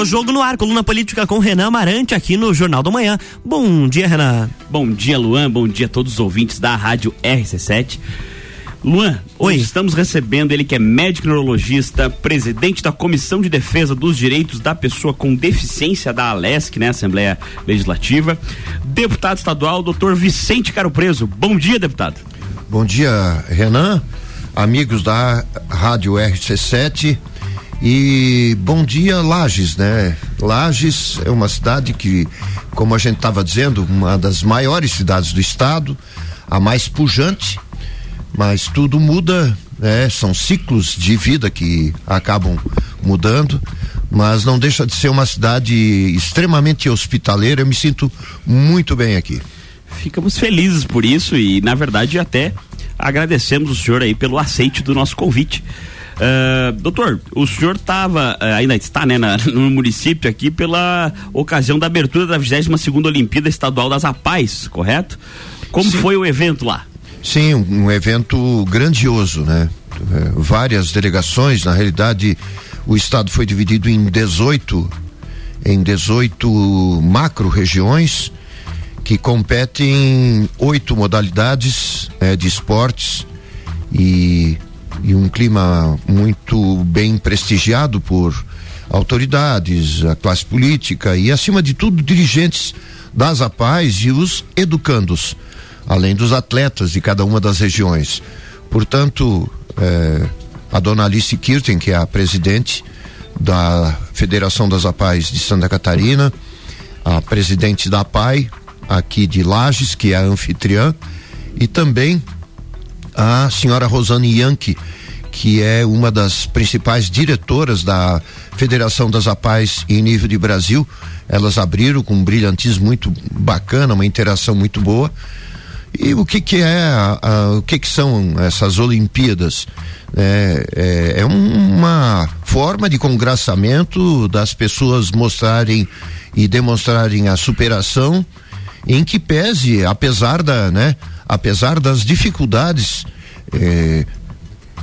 No Jogo no Ar, coluna política com Renan Amarante aqui no Jornal da Manhã. Bom dia, Renan. Bom dia, Luan. Bom dia a todos os ouvintes da Rádio RC7. Luan, Oi. hoje estamos recebendo ele que é médico neurologista, presidente da Comissão de Defesa dos Direitos da Pessoa com Deficiência da Alesc, né, Assembleia Legislativa, deputado estadual, doutor Vicente Caro Preso. Bom dia, deputado. Bom dia, Renan, amigos da Rádio RC7 e bom dia, Lages, né? Lages é uma cidade que, como a gente estava dizendo, uma das maiores cidades do estado, a mais pujante, mas tudo muda, né? São ciclos de vida que acabam mudando, mas não deixa de ser uma cidade extremamente hospitaleira. Eu me sinto muito bem aqui. Ficamos felizes por isso e, na verdade, até agradecemos o senhor aí pelo aceite do nosso convite. Uh, doutor, o senhor estava, uh, ainda está, né, na, no município aqui pela ocasião da abertura da 22 segunda Olimpíada Estadual das Apais, correto? Como Sim. foi o evento lá? Sim, um, um evento grandioso, né? É, várias delegações, na realidade, o estado foi dividido em 18 em 18 macro regiões que competem em oito modalidades eh, de esportes e, e um clima muito bem prestigiado por autoridades, a classe política e, acima de tudo, dirigentes das APAES e os educandos, além dos atletas de cada uma das regiões. Portanto, eh, a dona Alice Kirten, que é a presidente da Federação das APAES de Santa Catarina, a presidente da APAI, aqui de Lages, que é a anfitriã, e também a senhora Rosane Yankee, que é uma das principais diretoras da Federação das APAES em nível de Brasil. Elas abriram com um brilhantismo muito bacana, uma interação muito boa. E o que que é, a, a, o que que são essas Olimpíadas? É, é, é uma forma de congraçamento das pessoas mostrarem e demonstrarem a superação em que pese, apesar da, né, apesar das dificuldades, eh,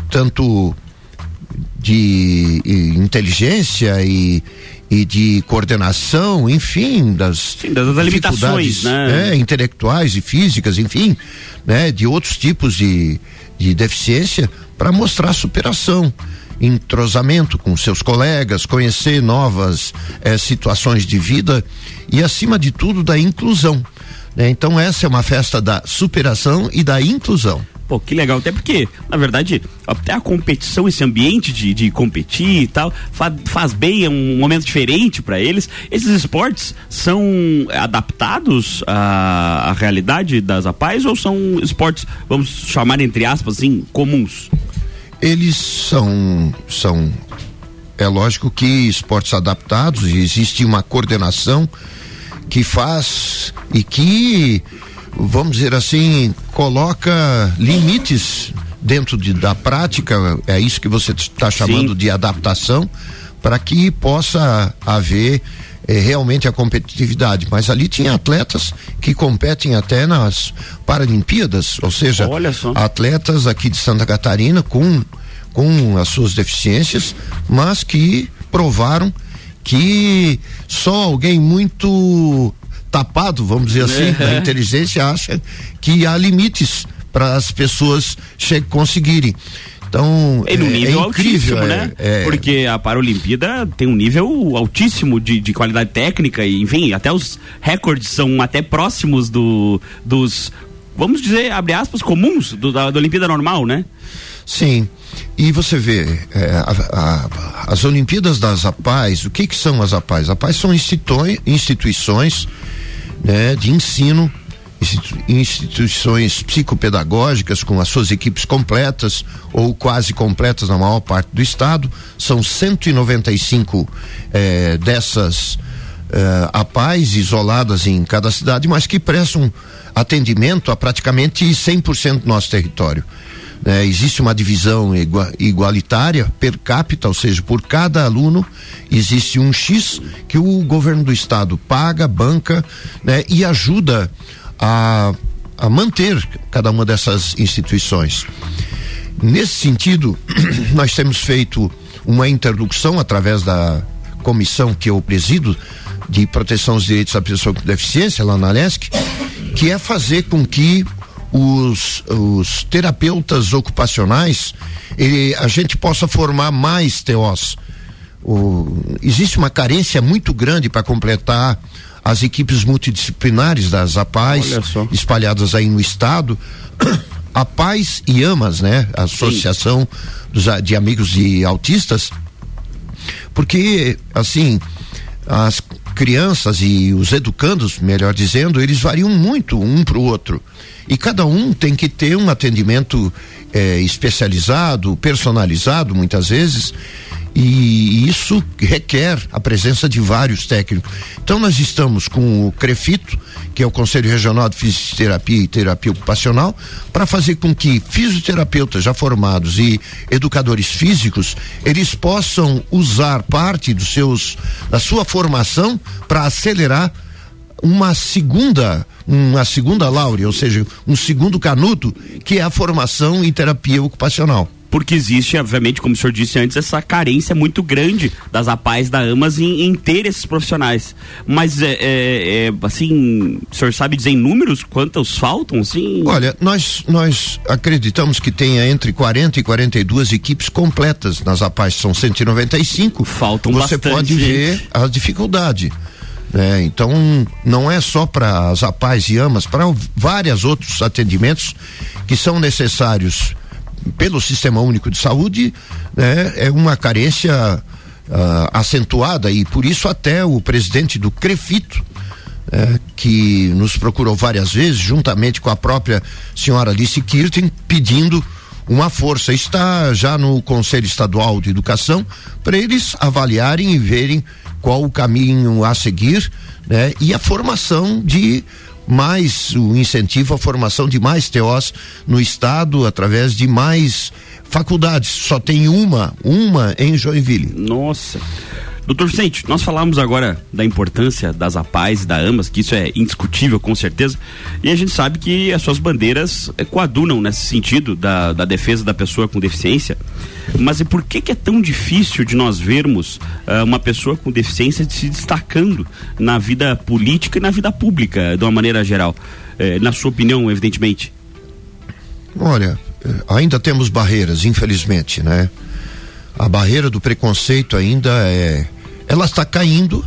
tanto de e, inteligência e, e de coordenação, enfim, das, Sim, das limitações, né? é, intelectuais e físicas, enfim, né, de outros tipos de, de deficiência, para mostrar superação entrosamento com seus colegas, conhecer novas eh, situações de vida e, acima de tudo, da inclusão. Né? Então, essa é uma festa da superação e da inclusão. Pô, que legal, até porque, na verdade, até a competição, esse ambiente de, de competir e tal, fa faz bem, é um momento diferente para eles. Esses esportes são adaptados à, à realidade das APAES ou são esportes, vamos chamar entre aspas assim, comuns? Eles são, são, é lógico que esportes adaptados, existe uma coordenação que faz e que, vamos dizer assim, coloca limites dentro de, da prática, é isso que você está chamando Sim. de adaptação, para que possa haver eh, realmente a competitividade. Mas ali tinha atletas que competem até nas Paralimpíadas, ou seja, atletas aqui de Santa Catarina com, com as suas deficiências, mas que provaram que só alguém muito tapado, vamos dizer assim, da inteligência acha que há limites para as pessoas conseguirem. Então, E no é, nível é incrível, altíssimo, é- né? é- Porque a Paralimpíada tem um nível altíssimo de, de qualidade técnica e, enfim, até os recordes são até próximos do, dos, vamos dizer, abre aspas, comuns do, da, da Olimpíada normal, né? Sim. E você vê, é, a- a- as Olimpíadas das APAES, o que que são as APAES? APAES são institui- instituições né, de ensino, institu- instituições psicopedagógicas com as suas equipes completas ou quase completas na maior parte do estado. São 195 eh, dessas eh, APAES isoladas em cada cidade, mas que prestam atendimento a praticamente 100% do nosso território. Né? existe uma divisão igua- igualitária per capita, ou seja, por cada aluno existe um X que o governo do estado paga, banca né? e ajuda a, a manter cada uma dessas instituições. Nesse sentido, nós temos feito uma interlocução através da comissão que eu presido de proteção aos direitos da pessoa com deficiência lá na LESC, que é fazer com que os, os terapeutas ocupacionais ele, a gente possa formar mais TOs. O, existe uma carência muito grande para completar as equipes multidisciplinares das APAES espalhadas aí no estado. A Paz e Amas, né? A Associação dos, de Amigos de Autistas, porque, assim, as crianças e os educandos, melhor dizendo, eles variam muito um para o outro. E cada um tem que ter um atendimento eh, especializado, personalizado, muitas vezes, e isso requer a presença de vários técnicos. Então nós estamos com o CREFITO, que é o Conselho Regional de Fisioterapia e Terapia Ocupacional, para fazer com que fisioterapeutas já formados e educadores físicos, eles possam usar parte dos seus da sua formação para acelerar uma segunda uma segunda laure, ou seja, um segundo canudo, que é a formação em terapia ocupacional porque existe, obviamente, como o senhor disse antes, essa carência muito grande das APAES da AMAS em, em ter esses profissionais. Mas, é, é, é, assim, o senhor sabe dizer em números quantos faltam, assim? Olha, nós, nós acreditamos que tenha entre 40 e 42 equipes completas nas APAES, são 195. Faltam Você bastante. pode ver a dificuldade. Né? Então, não é só para as APAES e AMAS, para vários outros atendimentos que são necessários pelo Sistema Único de Saúde, né, é uma carência uh, acentuada e por isso até o presidente do Crefito, é, que nos procurou várias vezes, juntamente com a própria senhora Alice Kirten, pedindo uma força. Está já no Conselho Estadual de Educação para eles avaliarem e verem qual o caminho a seguir, né? E a formação de mais o incentivo à formação de mais TOs no estado através de mais faculdades. Só tem uma, uma em Joinville. Nossa. Doutor Vicente, nós falamos agora da importância das APAES e da AMAS, que isso é indiscutível com certeza, e a gente sabe que as suas bandeiras eh, coadunam nesse sentido da, da defesa da pessoa com deficiência. Mas e por que, que é tão difícil de nós vermos uh, uma pessoa com deficiência se destacando na vida política e na vida pública, de uma maneira geral? Uh, na sua opinião, evidentemente. Olha, eh, ainda temos barreiras, infelizmente, né? A barreira do preconceito ainda é ela está caindo,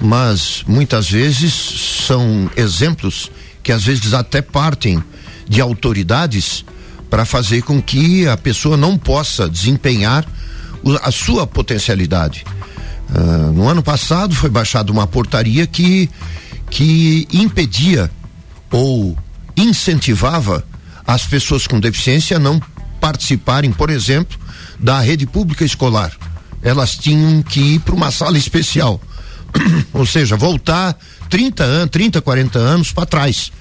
mas muitas vezes são exemplos que às vezes até partem de autoridades para fazer com que a pessoa não possa desempenhar a sua potencialidade. Uh, no ano passado foi baixada uma portaria que, que impedia ou incentivava as pessoas com deficiência a não participarem, por exemplo, da rede pública escolar elas tinham que ir para uma sala especial. Ou seja, voltar 30 anos, 30, 40 anos para trás.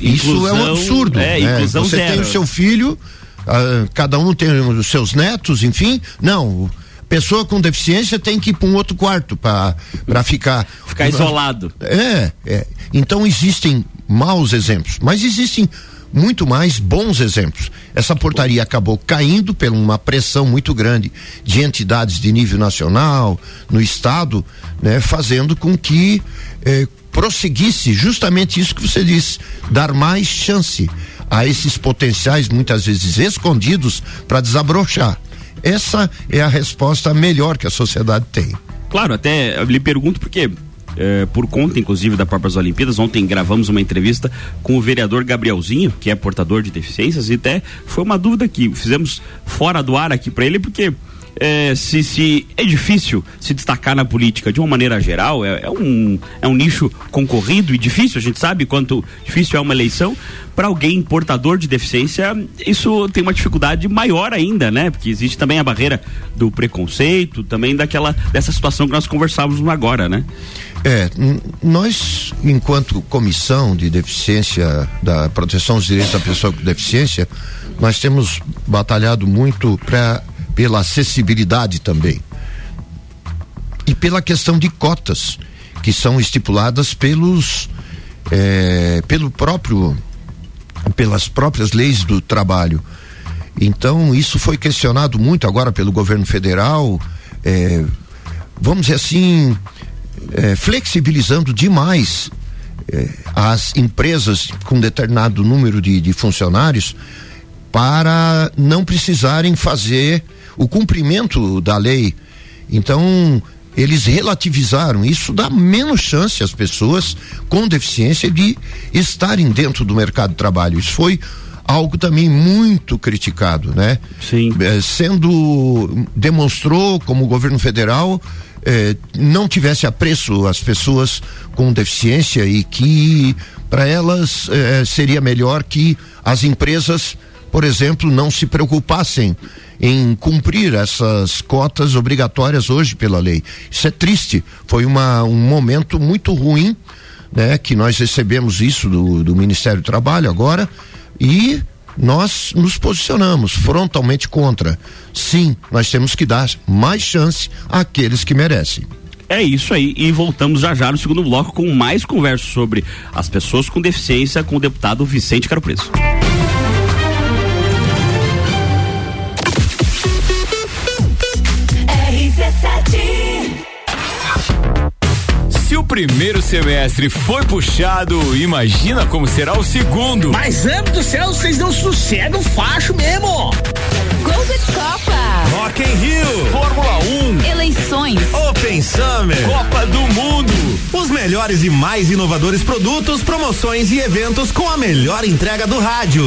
Inclusão, Isso é um absurdo. É, né? Você zero. tem o seu filho, uh, cada um tem os seus netos, enfim. Não, pessoa com deficiência tem que ir para um outro quarto para ficar ficar isolado. É, é. Então existem maus exemplos, mas existem muito mais bons exemplos. Essa portaria acabou caindo por uma pressão muito grande de entidades de nível nacional, no estado, né, fazendo com que eh, prosseguisse justamente isso que você disse, dar mais chance a esses potenciais muitas vezes escondidos para desabrochar. Essa é a resposta melhor que a sociedade tem. Claro, até eu lhe pergunto porque eh, por conta, inclusive, das próprias Olimpíadas. Ontem gravamos uma entrevista com o vereador Gabrielzinho, que é portador de deficiências, e até foi uma dúvida que fizemos fora do ar aqui para ele, porque é, se, se, é difícil se destacar na política de uma maneira geral, é, é, um, é um nicho concorrido e difícil, a gente sabe quanto difícil é uma eleição. Para alguém portador de deficiência, isso tem uma dificuldade maior ainda, né? Porque existe também a barreira do preconceito, também daquela dessa situação que nós conversávamos agora, né? É, nós, enquanto comissão de deficiência, da proteção dos direitos da pessoa com deficiência, nós temos batalhado muito para pela acessibilidade também. E pela questão de cotas, que são estipuladas pelos é, pelo próprio pelas próprias leis do trabalho. Então, isso foi questionado muito agora pelo governo federal. É, vamos dizer assim, é, flexibilizando demais é, as empresas com determinado número de, de funcionários para não precisarem fazer o cumprimento da lei. Então, eles relativizaram. Isso dá menos chance às pessoas com deficiência de estarem dentro do mercado de trabalho. Isso foi algo também muito criticado, né? Sim. É, sendo demonstrou como o governo federal eh, não tivesse apreço às pessoas com deficiência e que para elas eh, seria melhor que as empresas, por exemplo, não se preocupassem em cumprir essas cotas obrigatórias hoje pela lei. Isso é triste. Foi uma, um momento muito ruim, né? Que nós recebemos isso do, do Ministério do Trabalho agora e nós nos posicionamos frontalmente contra. Sim, nós temos que dar mais chance àqueles que merecem. É isso aí, e voltamos já já no segundo bloco com mais conversa sobre as pessoas com deficiência com o deputado Vicente Caro Preso. Primeiro semestre foi puxado, imagina como será o segundo. Mas, amo do céu, vocês não sossegam facho mesmo. Gols de Copa. Rock in Rio, Fórmula 1, Eleições. Open Summer, Copa do Mundo. Os melhores e mais inovadores produtos, promoções e eventos com a melhor entrega do rádio.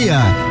meia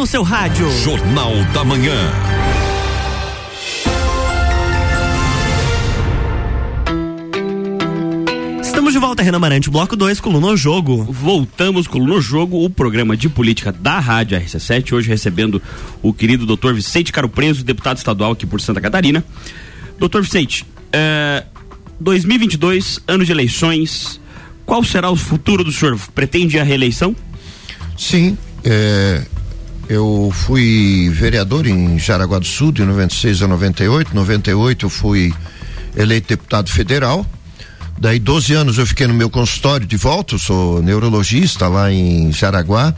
No seu rádio. Jornal da Manhã. Estamos de volta, Renan Marante, bloco 2, coluna no jogo. Voltamos com no jogo, o programa de política da Rádio RC7, hoje recebendo o querido doutor Vicente Caro Preso, deputado estadual aqui por Santa Catarina. Doutor Vicente, é, 2022, ano de eleições. Qual será o futuro do senhor? Pretende a reeleição? Sim, é, eu fui vereador em Jaraguá do Sul de 96 a 98. 98 eu fui eleito deputado federal. Daí 12 anos eu fiquei no meu consultório de volta, eu sou neurologista lá em Jaraguá.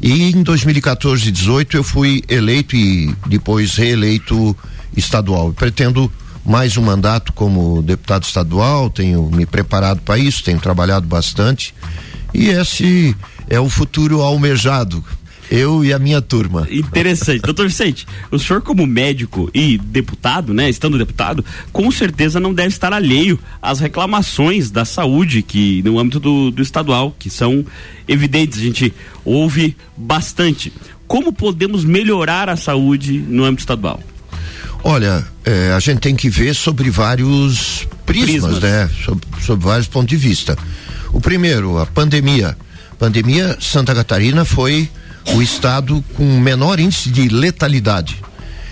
E em 2014 e 18 eu fui eleito e depois reeleito estadual. Pretendo mais um mandato como deputado estadual, tenho me preparado para isso, tenho trabalhado bastante. E esse é o futuro almejado eu e a minha turma. Interessante. Doutor Vicente, o senhor como médico e deputado, né, estando deputado, com certeza não deve estar alheio às reclamações da saúde que no âmbito do, do estadual, que são evidentes, a gente ouve bastante. Como podemos melhorar a saúde no âmbito estadual? Olha, é, a gente tem que ver sobre vários prismas, prismas. né? Sob, sob vários pontos de vista. O primeiro, a pandemia. Pandemia, Santa Catarina foi o estado com menor índice de letalidade.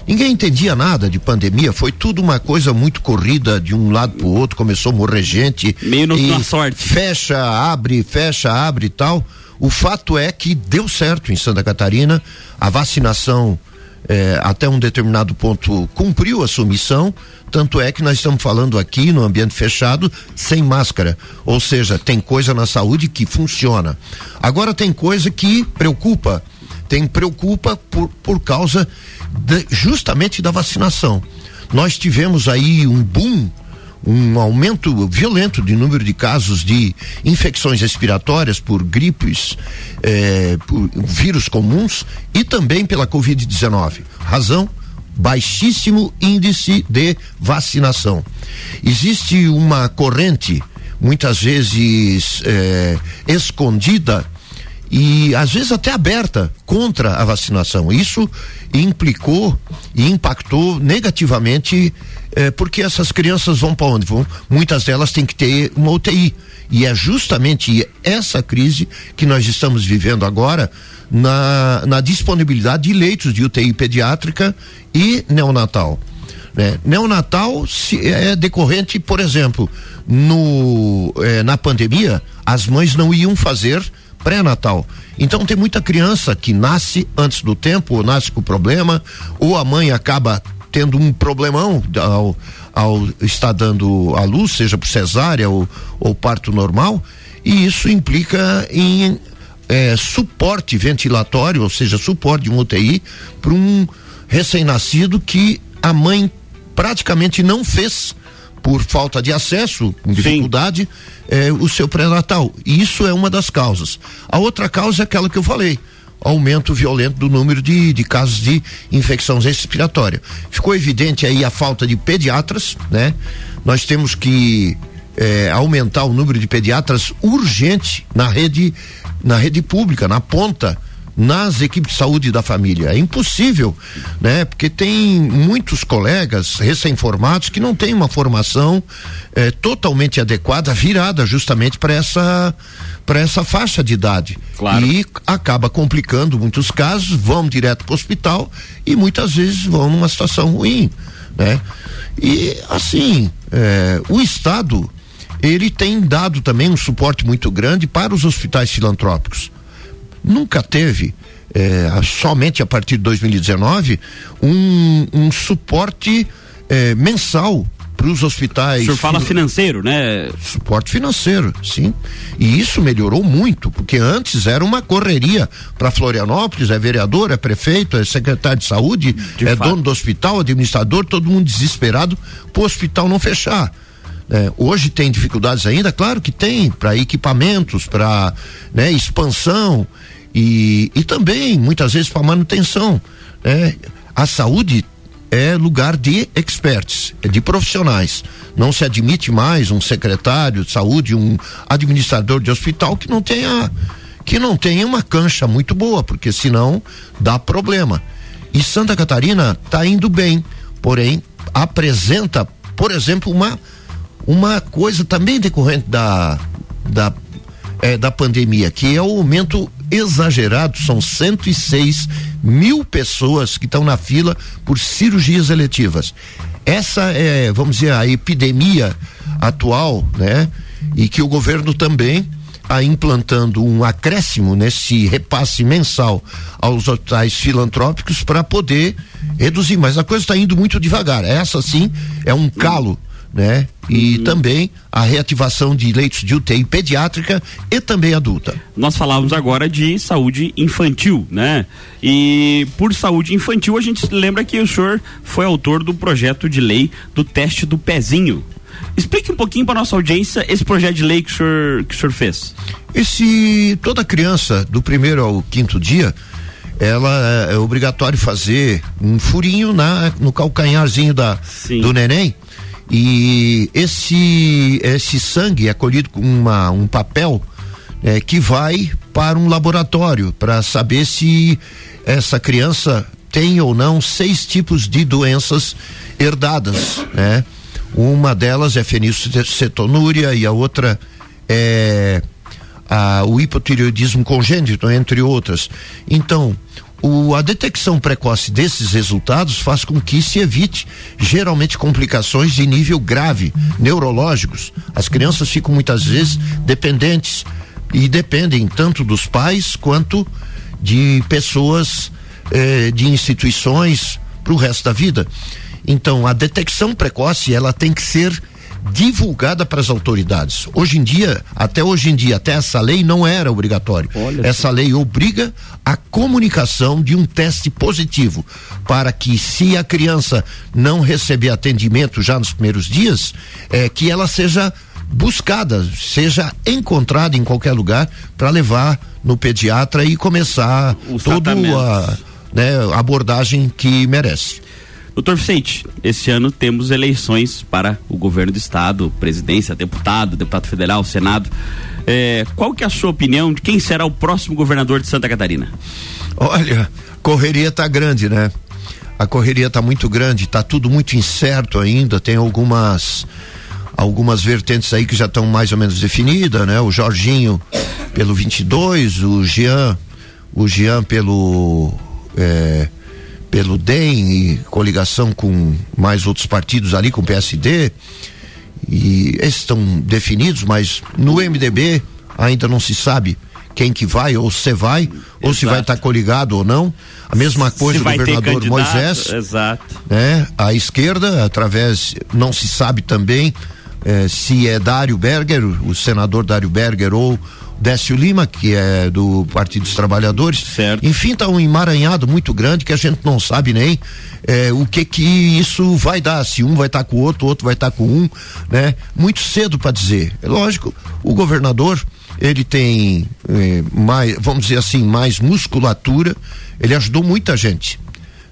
Ninguém entendia nada de pandemia, foi tudo uma coisa muito corrida de um lado para o outro, começou a morrer gente. Meio no, na sorte. Fecha, abre, fecha, abre e tal. O fato é que deu certo em Santa Catarina, a vacinação eh, até um determinado ponto cumpriu a sua missão, tanto é que nós estamos falando aqui no ambiente fechado sem máscara. Ou seja, tem coisa na saúde que funciona. Agora tem coisa que preocupa. Tem preocupa por, por causa de, justamente da vacinação. Nós tivemos aí um boom um aumento violento de número de casos de infecções respiratórias por gripes, eh, por vírus comuns e também pela Covid-19. Razão baixíssimo índice de vacinação. Existe uma corrente, muitas vezes é, escondida e às vezes até aberta contra a vacinação. Isso implicou e impactou negativamente é, porque essas crianças vão para onde? Vão, muitas delas têm que ter uma UTI. E é justamente essa crise que nós estamos vivendo agora na, na disponibilidade de leitos de UTI pediátrica e neonatal. Né? Neonatal se, é decorrente, por exemplo, no, é, na pandemia, as mães não iam fazer pré-natal. Então tem muita criança que nasce antes do tempo, ou nasce com problema, ou a mãe acaba tendo um problemão ao, ao estar dando a luz, seja por cesárea ou, ou parto normal, e isso implica em é, suporte ventilatório, ou seja, suporte de um UTI para um recém-nascido que a mãe praticamente não fez por falta de acesso, com dificuldade, é, o seu pré-natal. Isso é uma das causas. A outra causa é aquela que eu falei aumento violento do número de, de casos de infecção respiratória. Ficou evidente aí a falta de pediatras, né? Nós temos que é, aumentar o número de pediatras urgente na rede na rede pública, na ponta, nas equipes de saúde da família. É impossível, né? Porque tem muitos colegas recém-formados que não têm uma formação eh, totalmente adequada, virada justamente para essa para essa faixa de idade. Claro. E acaba complicando muitos casos, vão direto para o hospital e muitas vezes vão numa situação ruim, né? E assim, eh, o Estado ele tem dado também um suporte muito grande para os hospitais filantrópicos. Nunca teve, é, somente a partir de 2019, um, um suporte é, mensal para os hospitais. O senhor fala financeiro, né? Suporte financeiro, sim. E isso melhorou muito, porque antes era uma correria para Florianópolis, é vereador, é prefeito, é secretário de saúde, de é fato. dono do hospital, administrador, todo mundo desesperado para o hospital não fechar. É, hoje tem dificuldades ainda, claro que tem, para equipamentos, para né, expansão e, e também muitas vezes para manutenção. Né? A saúde é lugar de experts, é de profissionais. Não se admite mais um secretário de saúde, um administrador de hospital que não tenha que não tenha uma cancha muito boa, porque senão dá problema. E Santa Catarina está indo bem, porém apresenta, por exemplo, uma uma coisa também decorrente da, da, é, da pandemia, que é o aumento exagerado, são 106 mil pessoas que estão na fila por cirurgias eletivas. essa é, vamos dizer, a epidemia atual, né? E que o governo também está implantando um acréscimo nesse repasse mensal aos hospitais filantrópicos para poder reduzir, mas a coisa está indo muito devagar. Essa sim é um calo né? E uhum. também a reativação de leitos de UTI pediátrica e também adulta. Nós falávamos agora de saúde infantil, né? E por saúde infantil a gente lembra que o senhor foi autor do projeto de lei do teste do pezinho. Explique um pouquinho para nossa audiência esse projeto de lei que o senhor, que o senhor fez. Esse toda criança do primeiro ao quinto dia ela é, é obrigatório fazer um furinho na no calcanharzinho da Sim. do neném e esse esse sangue é colhido com uma, um papel é, que vai para um laboratório para saber se essa criança tem ou não seis tipos de doenças herdadas, né? Uma delas é fenilcetonúria e a outra é a, o hipotireoidismo congênito, entre outras. Então, o, a detecção precoce desses resultados faz com que se evite geralmente complicações de nível grave, neurológicos. As crianças ficam muitas vezes dependentes e dependem tanto dos pais quanto de pessoas, eh, de instituições para o resto da vida. Então, a detecção precoce ela tem que ser divulgada para as autoridades. Hoje em dia, até hoje em dia, até essa lei não era obrigatório. Olha essa sim. lei obriga a comunicação de um teste positivo para que se a criança não receber atendimento já nos primeiros dias, é que ela seja buscada, seja encontrada em qualquer lugar para levar no pediatra e começar toda a né, abordagem que merece. Doutor Vicente, esse ano temos eleições para o governo do estado, presidência, deputado, deputado federal, senado. É, qual que é a sua opinião de quem será o próximo governador de Santa Catarina? Olha, correria tá grande, né? A correria tá muito grande, tá tudo muito incerto ainda, tem algumas algumas vertentes aí que já estão mais ou menos definidas, né? O Jorginho pelo 22, o Jean, o Jean pelo é, pelo DEM e coligação com mais outros partidos ali, com o PSD, e esses estão definidos, mas no MDB ainda não se sabe quem que vai, ou se vai, Exato. ou se vai estar tá coligado ou não. A mesma coisa o governador Moisés. Exato. Né? A esquerda, através, não se sabe também eh, se é Dário Berger, o senador Dário Berger, ou Décio Lima, que é do Partido dos Trabalhadores. Certo. Enfim, tá um emaranhado muito grande que a gente não sabe nem é, o que que isso vai dar. Se um vai estar tá com o outro, o outro vai estar tá com um, né? Muito cedo para dizer. É lógico, o governador ele tem é, mais, vamos dizer assim, mais musculatura. Ele ajudou muita gente.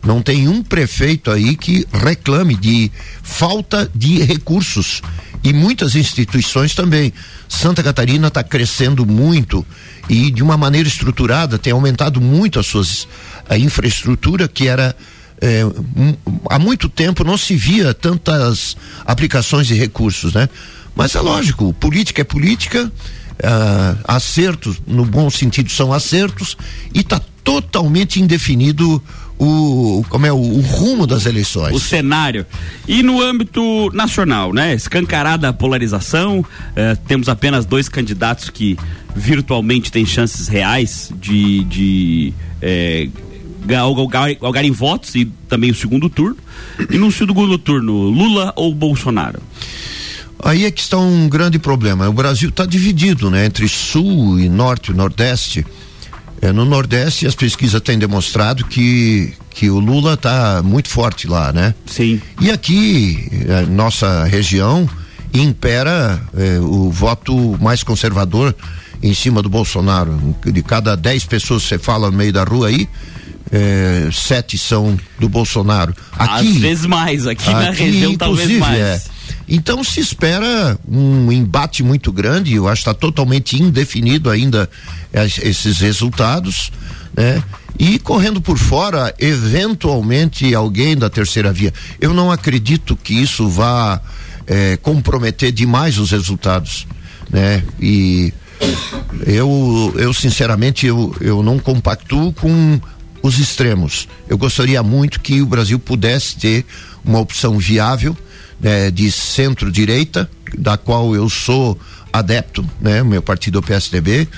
Não tem um prefeito aí que reclame de falta de recursos e muitas instituições também. Santa Catarina está crescendo muito e de uma maneira estruturada tem aumentado muito as suas a infraestrutura que era é, um, há muito tempo não se via tantas aplicações de recursos, né? Mas é lógico, política é política, uh, acertos no bom sentido são acertos e está totalmente indefinido o como é o, o, rumo das eleições. O cenário. E no âmbito nacional, né? Escancarada a polarização, eh, temos apenas dois candidatos que virtualmente têm chances reais de, de eh, galgar em votos e também o segundo turno. E no segundo turno, Lula ou Bolsonaro? Aí é que está um grande problema. O Brasil está dividido, né, entre sul e norte, e nordeste. É, no Nordeste, as pesquisas têm demonstrado que, que o Lula está muito forte lá, né? Sim. E aqui, é, nossa região, impera é, o voto mais conservador em cima do Bolsonaro. De cada dez pessoas que você fala no meio da rua aí, é, sete são do Bolsonaro. Aqui, Às vezes mais, aqui, aqui na região talvez mais. É. Então se espera um embate muito grande, eu acho que está totalmente indefinido ainda esses resultados, né? E correndo por fora, eventualmente alguém da terceira via. Eu não acredito que isso vá é, comprometer demais os resultados, né? E eu, eu sinceramente, eu, eu não compactuo com os extremos. Eu gostaria muito que o Brasil pudesse ter uma opção viável né, de centro-direita, da qual eu sou adepto, né, meu partido é o PSDB,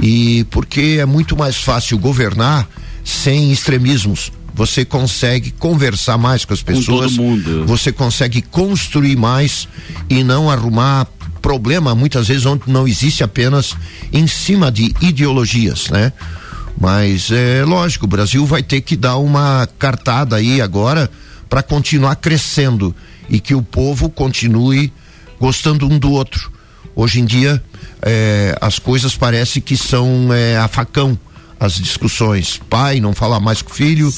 e porque é muito mais fácil governar sem extremismos. Você consegue conversar mais com as pessoas, com você consegue construir mais e não arrumar problema muitas vezes onde não existe apenas em cima de ideologias, né? Mas é lógico, o Brasil vai ter que dar uma cartada aí agora para continuar crescendo e que o povo continue gostando um do outro. Hoje em dia, é, as coisas parecem que são é, a facão as discussões. Pai não fala mais com o filho.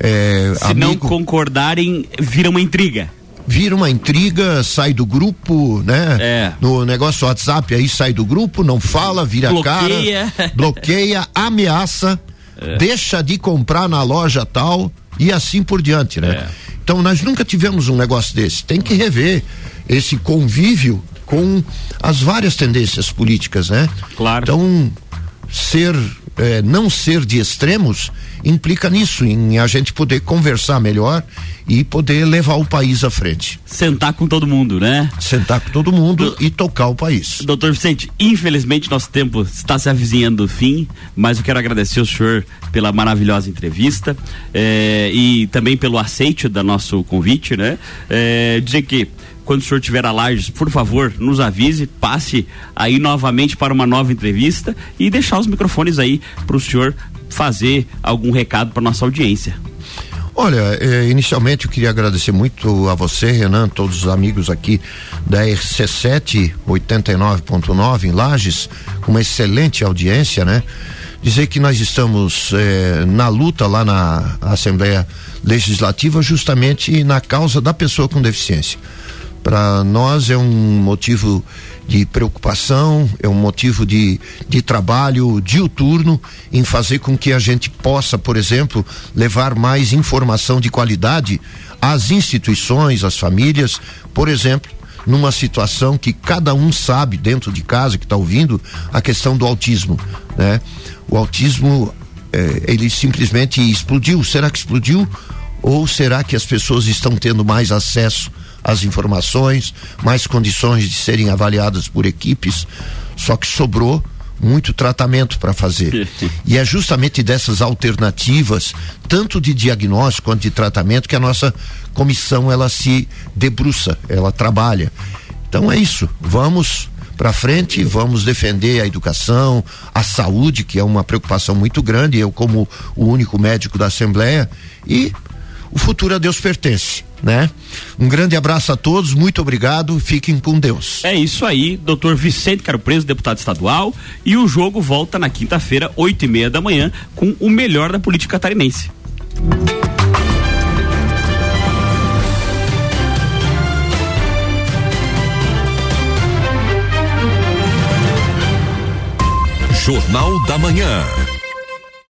É, Se amigo, não concordarem, vira uma intriga. Vira uma intriga, sai do grupo, né? É. No negócio WhatsApp aí sai do grupo, não fala, vira Bloqueia. cara, bloqueia, ameaça, deixa de comprar na loja tal e assim por diante, né? Então nós nunca tivemos um negócio desse. Tem que rever esse convívio com as várias tendências políticas, né? Claro. Então ser eh, não ser de extremos implica nisso, em a gente poder conversar melhor e poder levar o país à frente. Sentar com todo mundo, né? Sentar com todo mundo e tocar o país. Doutor Vicente, infelizmente nosso tempo está se avizinhando do fim, mas eu quero agradecer o senhor pela maravilhosa entrevista eh, e também pelo aceite do nosso convite, né? Eh, dizer que quando o senhor tiver a Lages, por favor, nos avise, passe aí novamente para uma nova entrevista e deixar os microfones aí para o senhor fazer algum recado para nossa audiência. Olha, eh, inicialmente eu queria agradecer muito a você, Renan, todos os amigos aqui da RC7 89.9 em Lages, com uma excelente audiência, né? Dizer que nós estamos eh, na luta lá na Assembleia Legislativa justamente na causa da pessoa com deficiência. Para nós é um motivo de preocupação, é um motivo de, de trabalho diuturno em fazer com que a gente possa, por exemplo, levar mais informação de qualidade às instituições, às famílias, por exemplo, numa situação que cada um sabe dentro de casa que está ouvindo a questão do autismo, né? O autismo eh, ele simplesmente explodiu. Será que explodiu? Ou será que as pessoas estão tendo mais acesso às informações, mais condições de serem avaliadas por equipes? Só que sobrou muito tratamento para fazer. e é justamente dessas alternativas, tanto de diagnóstico quanto de tratamento, que a nossa comissão ela se debruça, ela trabalha. Então é isso. Vamos para frente, vamos defender a educação, a saúde, que é uma preocupação muito grande, eu como o único médico da Assembleia, e o futuro a Deus pertence, né? Um grande abraço a todos, muito obrigado, fiquem com Deus. É isso aí, doutor Vicente Caro Preso, deputado estadual, e o jogo volta na quinta-feira, oito e meia da manhã, com o melhor da política catarinense. Jornal da Manhã.